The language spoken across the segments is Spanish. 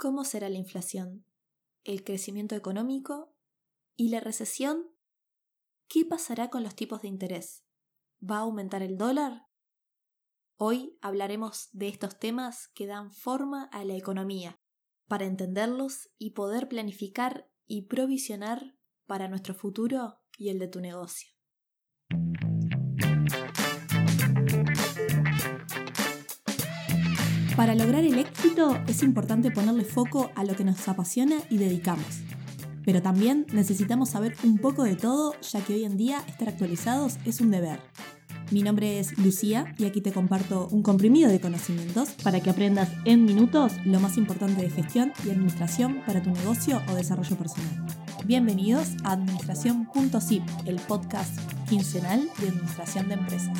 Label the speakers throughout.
Speaker 1: ¿Cómo será la inflación? ¿El crecimiento económico? ¿Y la recesión? ¿Qué pasará con los tipos de interés? ¿Va a aumentar el dólar? Hoy hablaremos de estos temas que dan forma a la economía, para entenderlos y poder planificar y provisionar para nuestro futuro y el de tu negocio. Para lograr el éxito es importante ponerle foco a lo que nos apasiona y dedicamos. Pero también necesitamos saber un poco de todo, ya que hoy en día estar actualizados es un deber. Mi nombre es Lucía y aquí te comparto un comprimido de conocimientos para que aprendas en minutos lo más importante de gestión y administración para tu negocio o desarrollo personal. Bienvenidos a Administración.zip, el podcast quincenal de administración de empresas.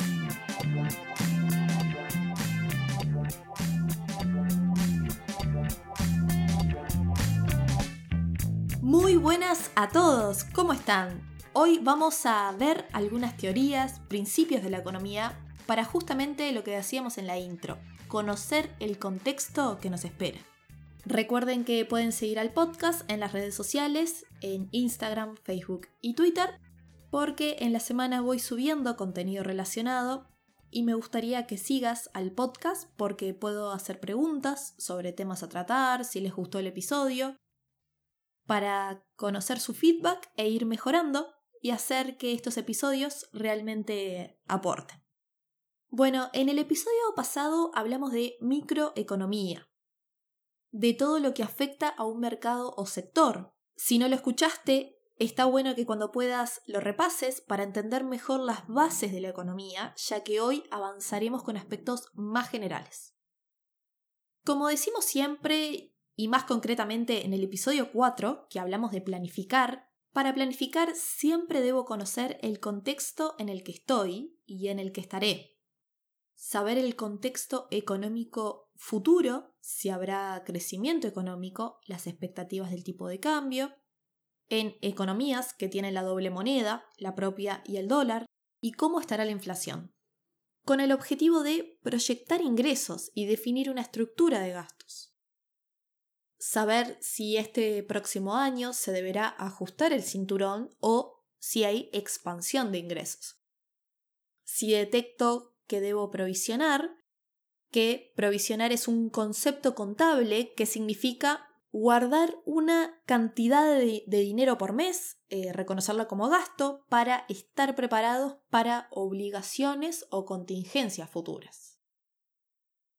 Speaker 1: Buenas a todos, ¿cómo están? Hoy vamos a ver algunas teorías, principios de la economía para justamente lo que decíamos en la intro, conocer el contexto que nos espera. Recuerden que pueden seguir al podcast en las redes sociales, en Instagram, Facebook y Twitter, porque en la semana voy subiendo contenido relacionado y me gustaría que sigas al podcast porque puedo hacer preguntas sobre temas a tratar, si les gustó el episodio, para conocer su feedback e ir mejorando y hacer que estos episodios realmente aporten. Bueno, en el episodio pasado hablamos de microeconomía, de todo lo que afecta a un mercado o sector. Si no lo escuchaste, está bueno que cuando puedas lo repases para entender mejor las bases de la economía, ya que hoy avanzaremos con aspectos más generales. Como decimos siempre, y más concretamente en el episodio 4, que hablamos de planificar, para planificar siempre debo conocer el contexto en el que estoy y en el que estaré. Saber el contexto económico futuro, si habrá crecimiento económico, las expectativas del tipo de cambio, en economías que tienen la doble moneda, la propia y el dólar, y cómo estará la inflación, con el objetivo de proyectar ingresos y definir una estructura de gastos saber si este próximo año se deberá ajustar el cinturón o si hay expansión de ingresos. Si detecto que debo provisionar, que provisionar es un concepto contable que significa guardar una cantidad de, dinero por mes, eh, reconocerla como gasto, para estar preparados para obligaciones o contingencias futuras.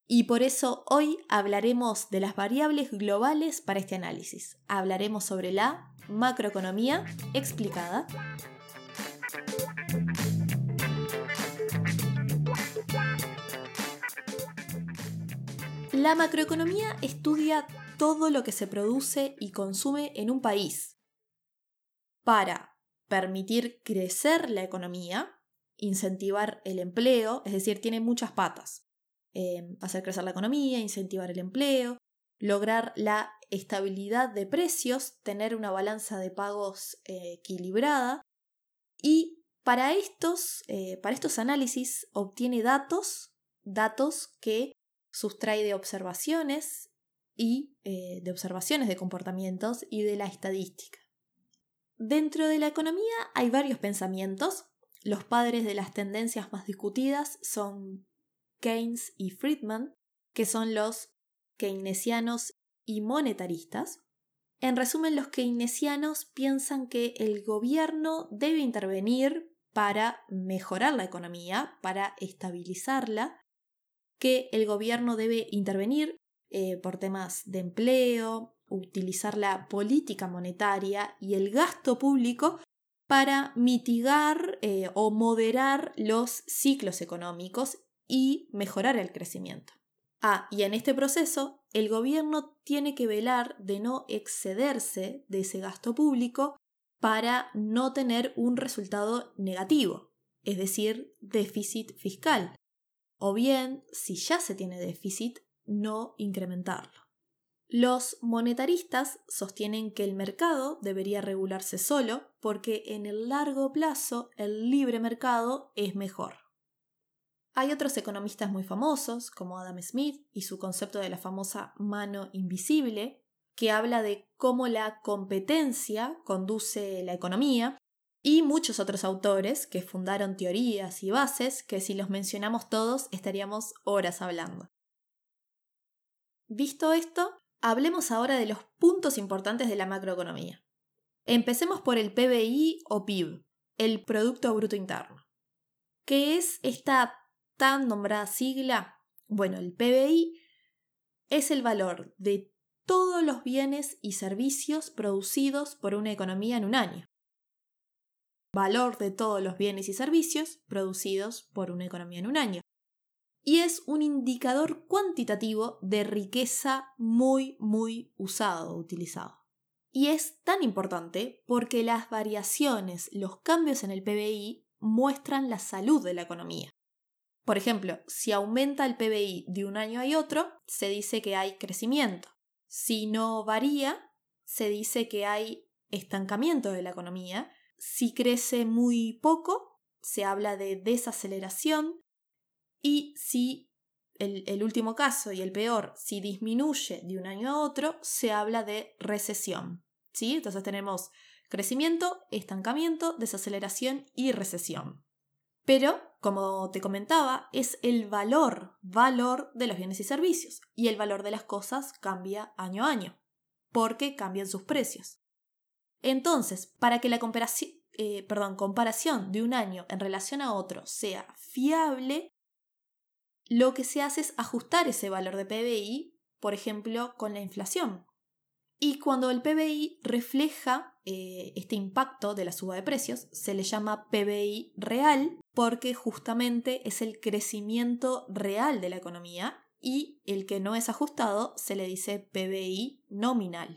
Speaker 1: Y por eso hoy hablaremos de las variables globales para este análisis. Hablaremos sobre la macroeconomía explicada. La macroeconomía estudia todo lo que se produce y consume en un país para permitir crecer la economía, incentivar el empleo, es decir, tiene muchas patas. Em, hacer crecer la economía, incentivar el empleo, lograr la estabilidad de precios, tener una balanza de pagos eh, equilibrada y para estos, eh, para estos análisis obtiene datos, datos que sustrae de observaciones y eh, de observaciones de comportamientos y de la estadística. Dentro de la economía hay varios pensamientos. Los padres de las tendencias más discutidas son Keynes y Friedman, que son los keynesianos y monetaristas. En resumen, los keynesianos piensan que el gobierno debe intervenir para mejorar la economía, para estabilizarla, que el gobierno debe intervenir eh, por temas de empleo, utilizar la política monetaria y el gasto público para mitigar eh, o moderar los ciclos económicos y mejorar el crecimiento. Ah, y en este proceso, el gobierno tiene que velar de no excederse de ese gasto público para no tener un resultado negativo, es decir, déficit fiscal. O bien, si ya se tiene déficit, no incrementarlo. Los monetaristas sostienen que el mercado debería regularse solo porque en el largo plazo el libre mercado es mejor. Hay otros economistas muy famosos, como Adam Smith y su concepto de la famosa mano invisible, que habla de cómo la competencia conduce la economía, y muchos otros autores que fundaron teorías y bases que si los mencionamos todos estaríamos horas hablando. Visto esto, hablemos ahora de los puntos importantes de la macroeconomía. Empecemos por el PBI o PIB, el Producto Bruto Interno. ¿Qué es esta tan nombrada sigla? Bueno, el PBI es el valor de todos los bienes y servicios producidos por una economía en un año. Valor de todos los bienes y servicios producidos por una economía en un año. Y es un indicador cuantitativo de riqueza muy, muy usado, utilizado. Y es tan importante porque las variaciones, los cambios en el PBI muestran la salud de la economía. Por ejemplo, si aumenta el PBI de un año a otro, se dice que hay crecimiento. Si no varía, se dice que hay estancamiento de la economía. Si crece muy poco, se habla de desaceleración. Y si el, último caso y el peor, si disminuye de un año a otro, se habla de recesión. ¿sí? Entonces tenemos crecimiento, estancamiento, desaceleración y recesión. Pero, como te comentaba, es el valor, valor de los bienes y servicios. Y el valor de las cosas cambia año a año, porque cambian sus precios. Entonces, para que la comparación, eh, perdón, comparación de un año en relación a otro sea fiable, lo que se hace es ajustar ese valor de PBI, por ejemplo, con la inflación. Y cuando el PBI refleja eh, este impacto de la suba de precios, se le llama PBI real porque justamente es el crecimiento real de la economía y el que no es ajustado se le dice PBI nominal.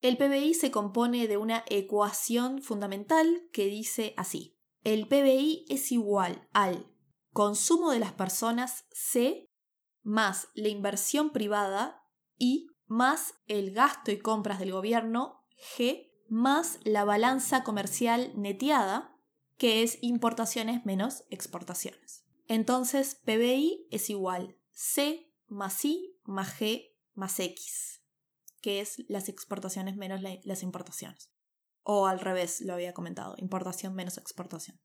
Speaker 1: El PBI se compone de una ecuación fundamental que dice así. El PBI es igual al consumo de las personas C más la inversión privada I más el gasto y compras del gobierno, G, más la balanza comercial neteada, que es importaciones menos exportaciones. Entonces, PBI es igual C más I más G más X, que es las exportaciones menos las importaciones. O al revés, lo había comentado, importación menos exportación.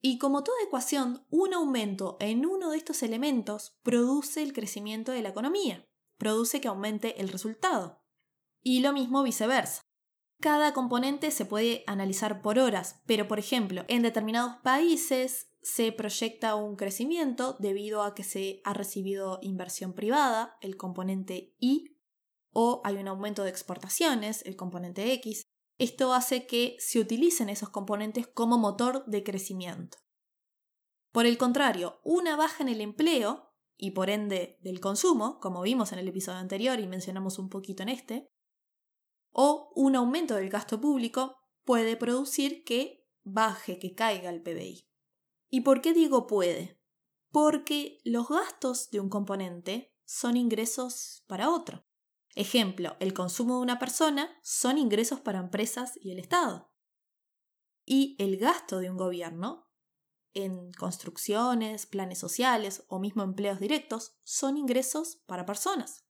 Speaker 1: Y como toda ecuación, un aumento en uno de estos elementos produce el crecimiento de la economía produce que aumente el resultado. Y lo mismo viceversa. Cada componente se puede analizar por horas, pero por ejemplo, en determinados países se proyecta un crecimiento debido a que se ha recibido inversión privada, el componente Y, o hay un aumento de exportaciones, el componente X. Esto hace que se utilicen esos componentes como motor de crecimiento. Por el contrario, una baja en el empleo y por ende del consumo, como vimos en el episodio anterior y mencionamos un poquito en este, o un aumento del gasto público puede producir que baje, que caiga el PBI. ¿Y por qué digo puede? Porque los gastos de un componente son ingresos para otro. Ejemplo, el consumo de una persona son ingresos para empresas y el Estado. Y el gasto de un gobierno en construcciones, planes sociales o mismo empleos directos son ingresos para personas.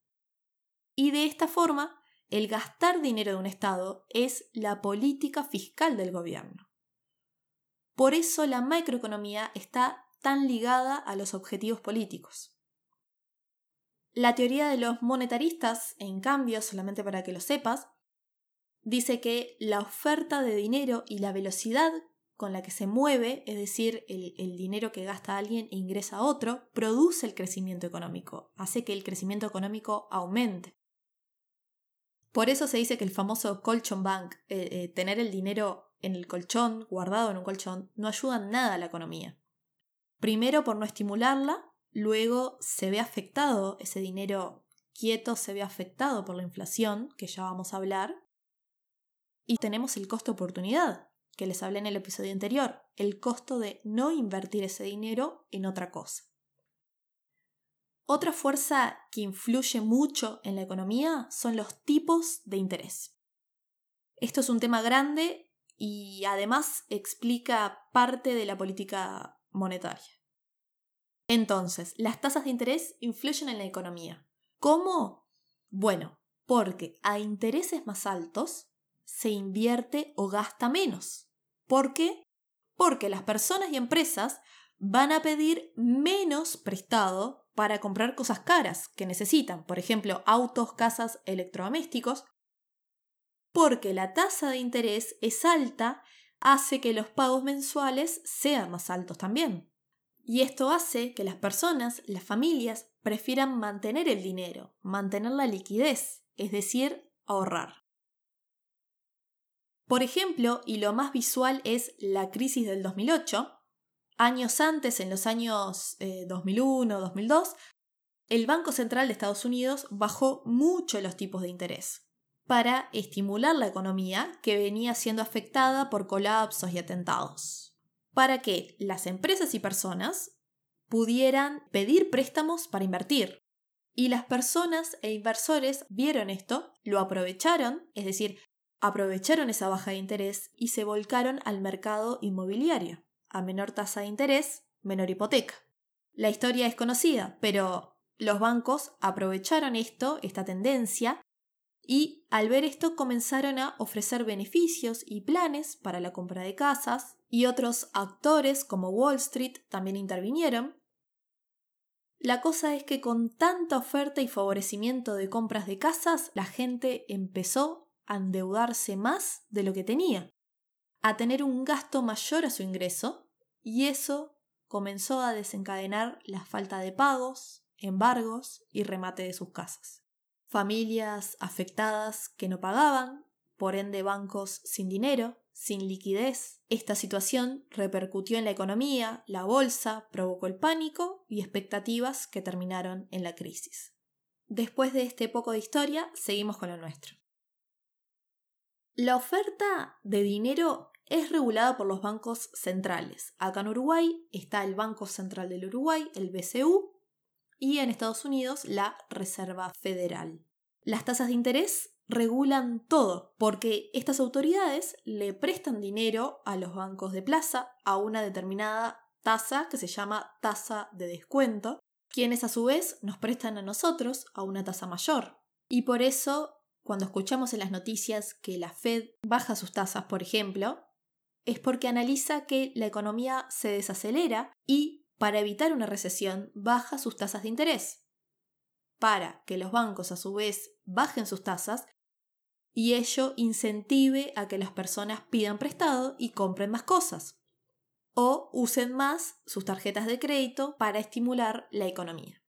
Speaker 1: Y de esta forma, el gastar dinero de un Estado es la política fiscal del gobierno. Por eso la macroeconomía está tan ligada a los objetivos políticos. La teoría de los monetaristas, en cambio, solamente para que lo sepas, dice que la oferta de dinero y la velocidad con la que se mueve, es decir, el, dinero que gasta alguien e ingresa a otro, produce el crecimiento económico, hace que el crecimiento económico aumente. Por eso se dice que el famoso colchon bank, eh, eh, tener el dinero en el colchón, guardado en un colchón, no ayuda nada a la economía. Primero por no estimularla, luego se ve afectado, ese dinero quieto se ve afectado por la inflación, que ya vamos a hablar, y tenemos el costo oportunidad, que les hablé en el episodio anterior, el costo de no invertir ese dinero en otra cosa. Otra fuerza que influye mucho en la economía son los tipos de interés. Esto es un tema grande y además explica parte de la política monetaria. Entonces, las tasas de interés influyen en la economía. ¿Cómo? Bueno, Porque a intereses más altos se invierte o gasta menos. ¿Por qué? Porque las personas y empresas van a pedir menos prestado para comprar cosas caras que necesitan, por ejemplo, autos, casas, electrodomésticos, porque la tasa de interés es alta, hace que los pagos mensuales sean más altos también. Y esto hace que las personas, las familias, prefieran mantener el dinero, mantener la liquidez, es decir, ahorrar. Por ejemplo, y lo más visual es la crisis del 2008, años antes, en los años 2001-2002, eh, el Banco Central de Estados Unidos bajó mucho los tipos de interés para estimular la economía que venía siendo afectada por colapsos y atentados, para que las empresas y personas pudieran pedir préstamos para invertir. Y las personas e inversores vieron esto, lo aprovecharon, es decir, aprovecharon esa baja de interés y se volcaron al mercado inmobiliario. A menor tasa de interés, menor hipoteca. La historia es conocida, pero los bancos aprovecharon esto, esta tendencia, y al ver esto comenzaron a ofrecer beneficios y planes para la compra de casas y otros actores como Wall Street también intervinieron. La cosa es que con tanta oferta y favorecimiento de compras de casas, la gente empezó a endeudarse más de lo que tenía, a tener un gasto mayor a su ingreso, y eso comenzó a desencadenar la falta de pagos, embargos y remate de sus casas familias afectadas que no pagaban, por ende bancos sin dinero, sin liquidez. Esta situación repercutió en la economía, la bolsa, provocó el pánico y expectativas que terminaron en la crisis. Después de este poco de historia, seguimos con lo nuestro. La oferta de dinero es regulada por los bancos centrales. Acá en Uruguay está el Banco Central del Uruguay, el BCU, y en Estados Unidos la Reserva Federal. Las tasas de interés regulan todo, porque estas autoridades le prestan dinero a los bancos de plaza a una determinada tasa que se llama tasa de descuento, quienes a su vez nos prestan a nosotros a una tasa mayor. Y por eso, cuando escuchamos en las noticias que la Fed baja sus tasas, por ejemplo, es porque analiza que la economía se desacelera y para evitar una recesión, baja sus tasas de interés, para que los bancos a su vez bajen sus tasas y ello incentive a que las personas pidan prestado y compren más cosas o usen más sus tarjetas de crédito para estimular la economía.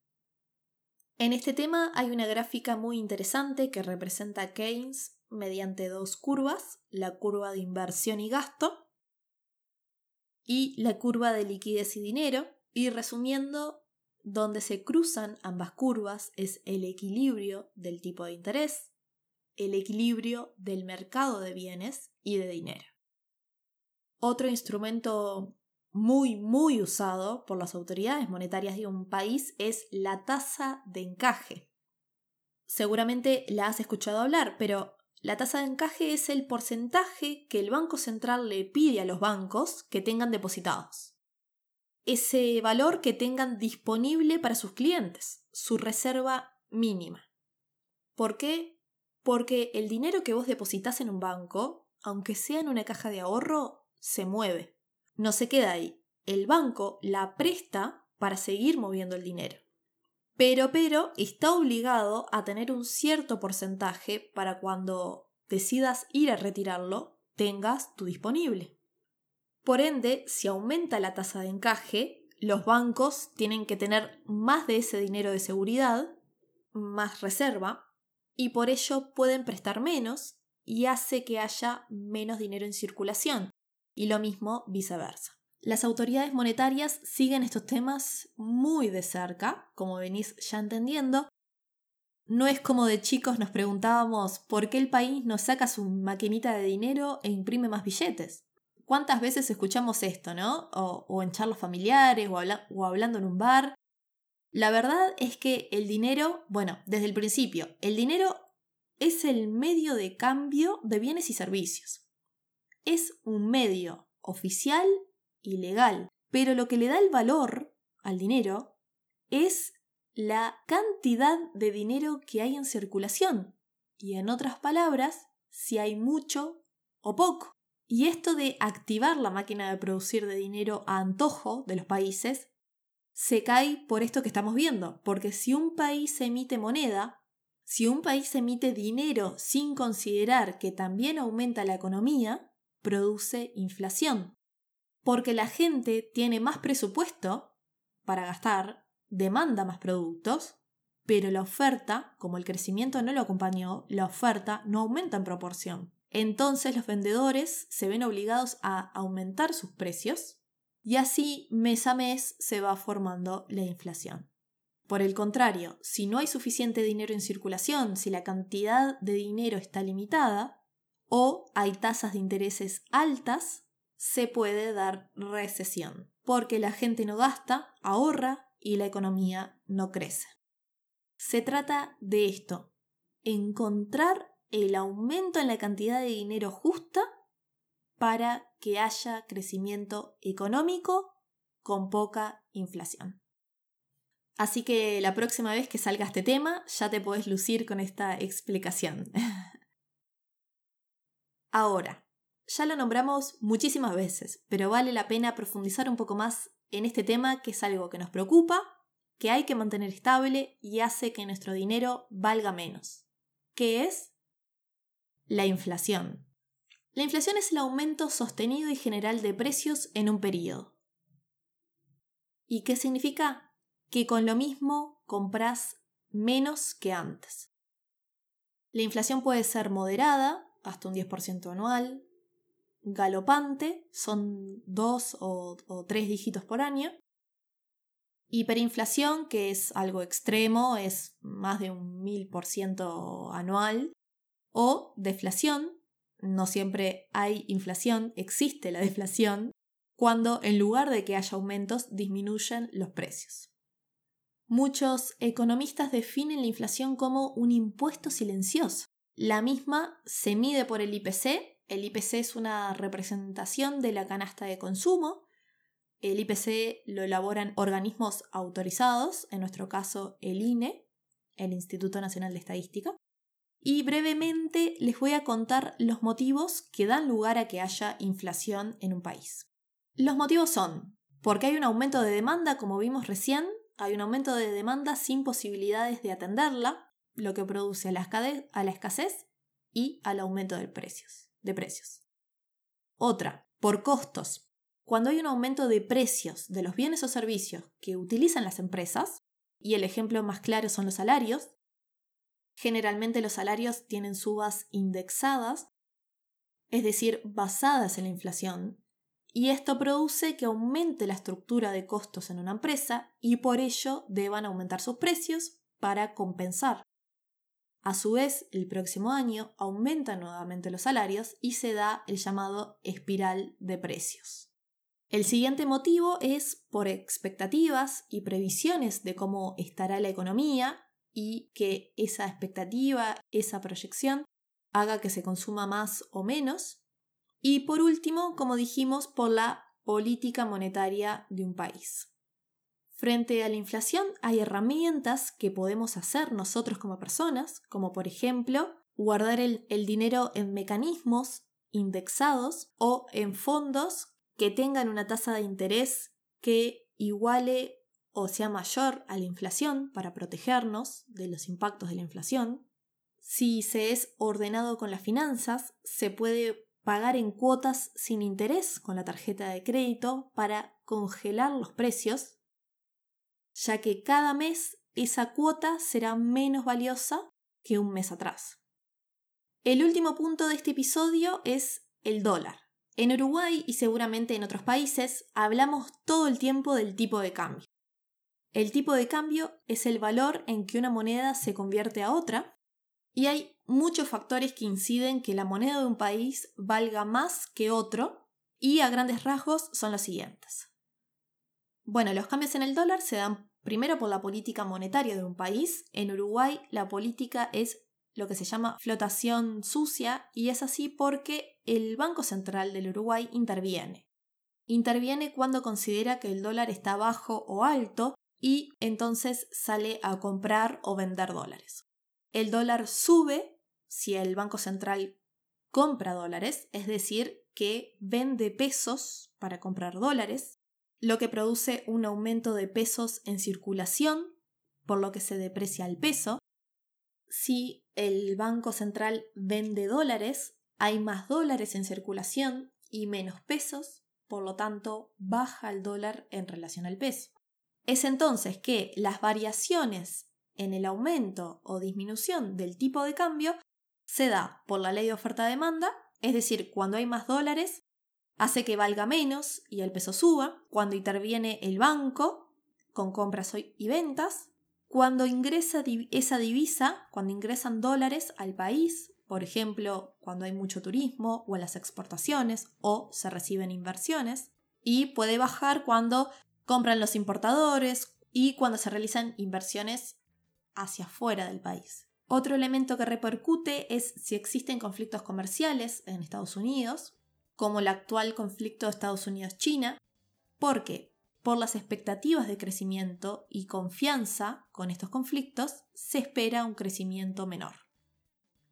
Speaker 1: En este tema hay una gráfica muy interesante que representa a Keynes mediante dos curvas, la curva de inversión y gasto y la curva de liquidez y dinero, y resumiendo, donde se cruzan ambas curvas es el equilibrio del tipo de interés, el equilibrio del mercado de bienes y de dinero. Otro instrumento muy, muy usado por las autoridades monetarias de un país es la tasa de encaje. Seguramente la has escuchado hablar, pero la tasa de encaje es el porcentaje que el Banco Central le pide a los bancos que tengan depositados ese valor que tengan disponible para sus clientes, su reserva mínima. ¿Por qué? Porque el dinero que vos depositas en un banco, aunque sea en una caja de ahorro, se mueve. No se queda ahí. El banco la presta para seguir moviendo el dinero. Pero, pero, está obligado a tener un cierto porcentaje para cuando decidas ir a retirarlo, tengas tu disponible. Por ende, si aumenta la tasa de encaje, los bancos tienen que tener más de ese dinero de seguridad, más reserva, y por ello pueden prestar menos y hace que haya menos dinero en circulación, y lo mismo viceversa. Las autoridades monetarias siguen estos temas muy de cerca, como venís ya entendiendo. No es como de chicos nos preguntábamos por qué el país no saca su maquinita de dinero e imprime más billetes. ¿Cuántas veces escuchamos esto, no? O, en charlas familiares o, o hablando en un bar. La verdad es que el dinero, bueno, desde el principio, el dinero es el medio de cambio de bienes y servicios. Es un medio oficial y legal, pero lo que le da el valor al dinero es la cantidad de dinero que hay en circulación. y en otras palabras, si hay mucho o poco. Y esto de activar la máquina de producir de dinero a antojo de los países se cae por esto que estamos viendo, porque si un país emite moneda, si un país emite dinero sin considerar que también aumenta la economía, produce inflación. Porque la gente tiene más presupuesto para gastar, demanda más productos, pero la oferta, como el crecimiento no lo acompañó, la oferta no aumenta en proporción. Entonces los vendedores se ven obligados a aumentar sus precios y así mes a mes se va formando la inflación. Por el contrario, si no hay suficiente dinero en circulación, si la cantidad de dinero está limitada o hay tasas de intereses altas, se puede dar recesión, porque la gente no gasta, ahorra y la economía no crece. Se trata de esto, encontrar el aumento en la cantidad de dinero justa para que haya crecimiento económico con poca inflación. Así que la próxima vez que salga este tema ya te podés lucir con esta explicación. Ahora, ya lo nombramos muchísimas veces, pero vale la pena profundizar un poco más en este tema que es algo que nos preocupa, que hay que mantener estable y hace que nuestro dinero valga menos. ¿Qué es? La inflación. La inflación es el aumento sostenido y general de precios en un periodo. ¿Y qué significa? Que con lo mismo compras menos que antes. La inflación puede ser moderada, hasta un 10% anual, galopante, son dos o, tres dígitos por año, hiperinflación, que es algo extremo, es más de un 1000% anual, o deflación, no siempre hay inflación, existe la deflación, cuando en lugar de que haya aumentos disminuyen los precios. Muchos economistas definen la inflación como un impuesto silencioso. La misma se mide por el IPC. El IPC es una representación de la canasta de consumo. El IPC lo elaboran organismos autorizados, en nuestro caso el INE, el Instituto Nacional de Estadística y brevemente les voy a contar los motivos que dan lugar a que haya inflación en un país. Los motivos son porque hay un aumento de demanda, como vimos recién, hay un aumento de demanda sin posibilidades de atenderla, lo que produce a la, escasez y al aumento de precios, de precios. Otra, por costos. Cuando hay un aumento de precios de los bienes o servicios que utilizan las empresas, y el ejemplo más claro son los salarios, Generalmente los salarios tienen subas indexadas, es decir, basadas en la inflación, y esto produce que aumente la estructura de costos en una empresa y por ello deban aumentar sus precios para compensar. A su vez, el próximo año aumentan nuevamente los salarios y se da el llamado espiral de precios. El siguiente motivo es por expectativas y previsiones de cómo estará la economía y que esa expectativa, esa proyección, haga que se consuma más o menos. Y por último, como dijimos, por la política monetaria de un país. Frente a la inflación hay herramientas que podemos hacer nosotros como personas, como por ejemplo guardar el, dinero en mecanismos indexados o en fondos que tengan una tasa de interés que iguale o sea mayor a la inflación para protegernos de los impactos de la inflación. Si se es ordenado con las finanzas, se puede pagar en cuotas sin interés con la tarjeta de crédito para congelar los precios, ya que cada mes esa cuota será menos valiosa que un mes atrás. El último punto de este episodio es el dólar. En Uruguay y seguramente en otros países hablamos todo el tiempo del tipo de cambio. El tipo de cambio es el valor en que una moneda se convierte a otra y hay muchos factores que inciden que la moneda de un país valga más que otro y a grandes rasgos son los siguientes. Bueno, los cambios en el dólar se dan primero por la política monetaria de un país. En Uruguay la política es lo que se llama flotación sucia y es así porque el Banco Central del Uruguay interviene. Interviene cuando considera que el dólar está bajo o alto y entonces sale a comprar o vender dólares. El dólar sube si el Banco Central compra dólares, es decir, que vende pesos para comprar dólares, lo que produce un aumento de pesos en circulación, por lo que se deprecia el peso. Si el Banco Central vende dólares, hay más dólares en circulación y menos pesos, por lo tanto baja el dólar en relación al peso. Es entonces que las variaciones en el aumento o disminución del tipo de cambio se da por la ley de oferta-demanda, es decir, cuando hay más dólares, hace que valga menos y el peso suba, cuando interviene el banco con compras y ventas, cuando ingresa esa divisa, cuando ingresan dólares al país, por ejemplo, cuando hay mucho turismo o en las exportaciones o se reciben inversiones, y puede bajar cuando compran los importadores y cuando se realizan inversiones hacia afuera del país. Otro elemento que repercute es si existen conflictos comerciales en Estados Unidos, como el actual conflicto de Estados Unidos-China, porque por las expectativas de crecimiento y confianza con estos conflictos se espera un crecimiento menor.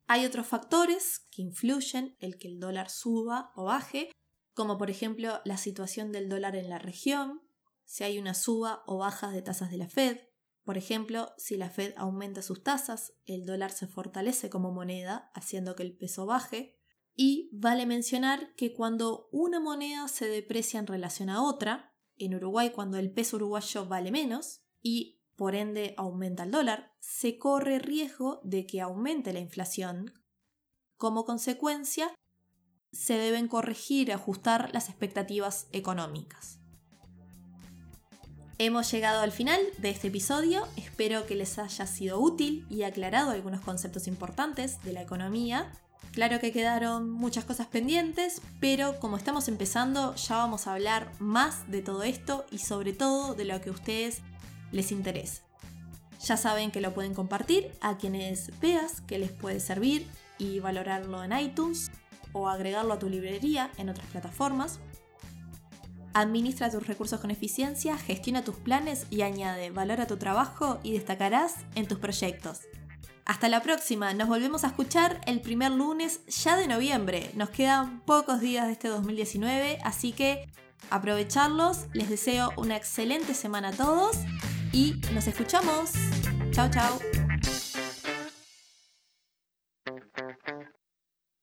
Speaker 1: Hay otros factores que influyen el que el dólar suba o baje, como por ejemplo la situación del dólar en la región, si hay una suba o baja de tasas de la Fed. Por ejemplo, si la Fed aumenta sus tasas, el dólar se fortalece como moneda, haciendo que el peso baje. Y vale mencionar que cuando una moneda se deprecia en relación a otra, en Uruguay cuando el peso uruguayo vale menos y por ende aumenta el dólar, se corre riesgo de que aumente la inflación. Como consecuencia, se deben corregir y ajustar las expectativas económicas. Hemos llegado al final de este episodio, espero que les haya sido útil y aclarado algunos conceptos importantes de la economía. Claro que quedaron muchas cosas pendientes, pero como estamos empezando ya vamos a hablar más de todo esto y sobre todo de lo que a ustedes les interesa. Ya saben que lo pueden compartir a quienes veas que les puede servir y valorarlo en iTunes o agregarlo a tu librería en otras plataformas Administra tus recursos con eficiencia, gestiona tus planes y añade valor a tu trabajo y destacarás en tus proyectos. Hasta la próxima, nos volvemos a escuchar el primer lunes ya de noviembre. Nos quedan pocos días de este 2019, así que aprovecharlos. Les deseo una excelente semana a todos y nos escuchamos. Chao, chao.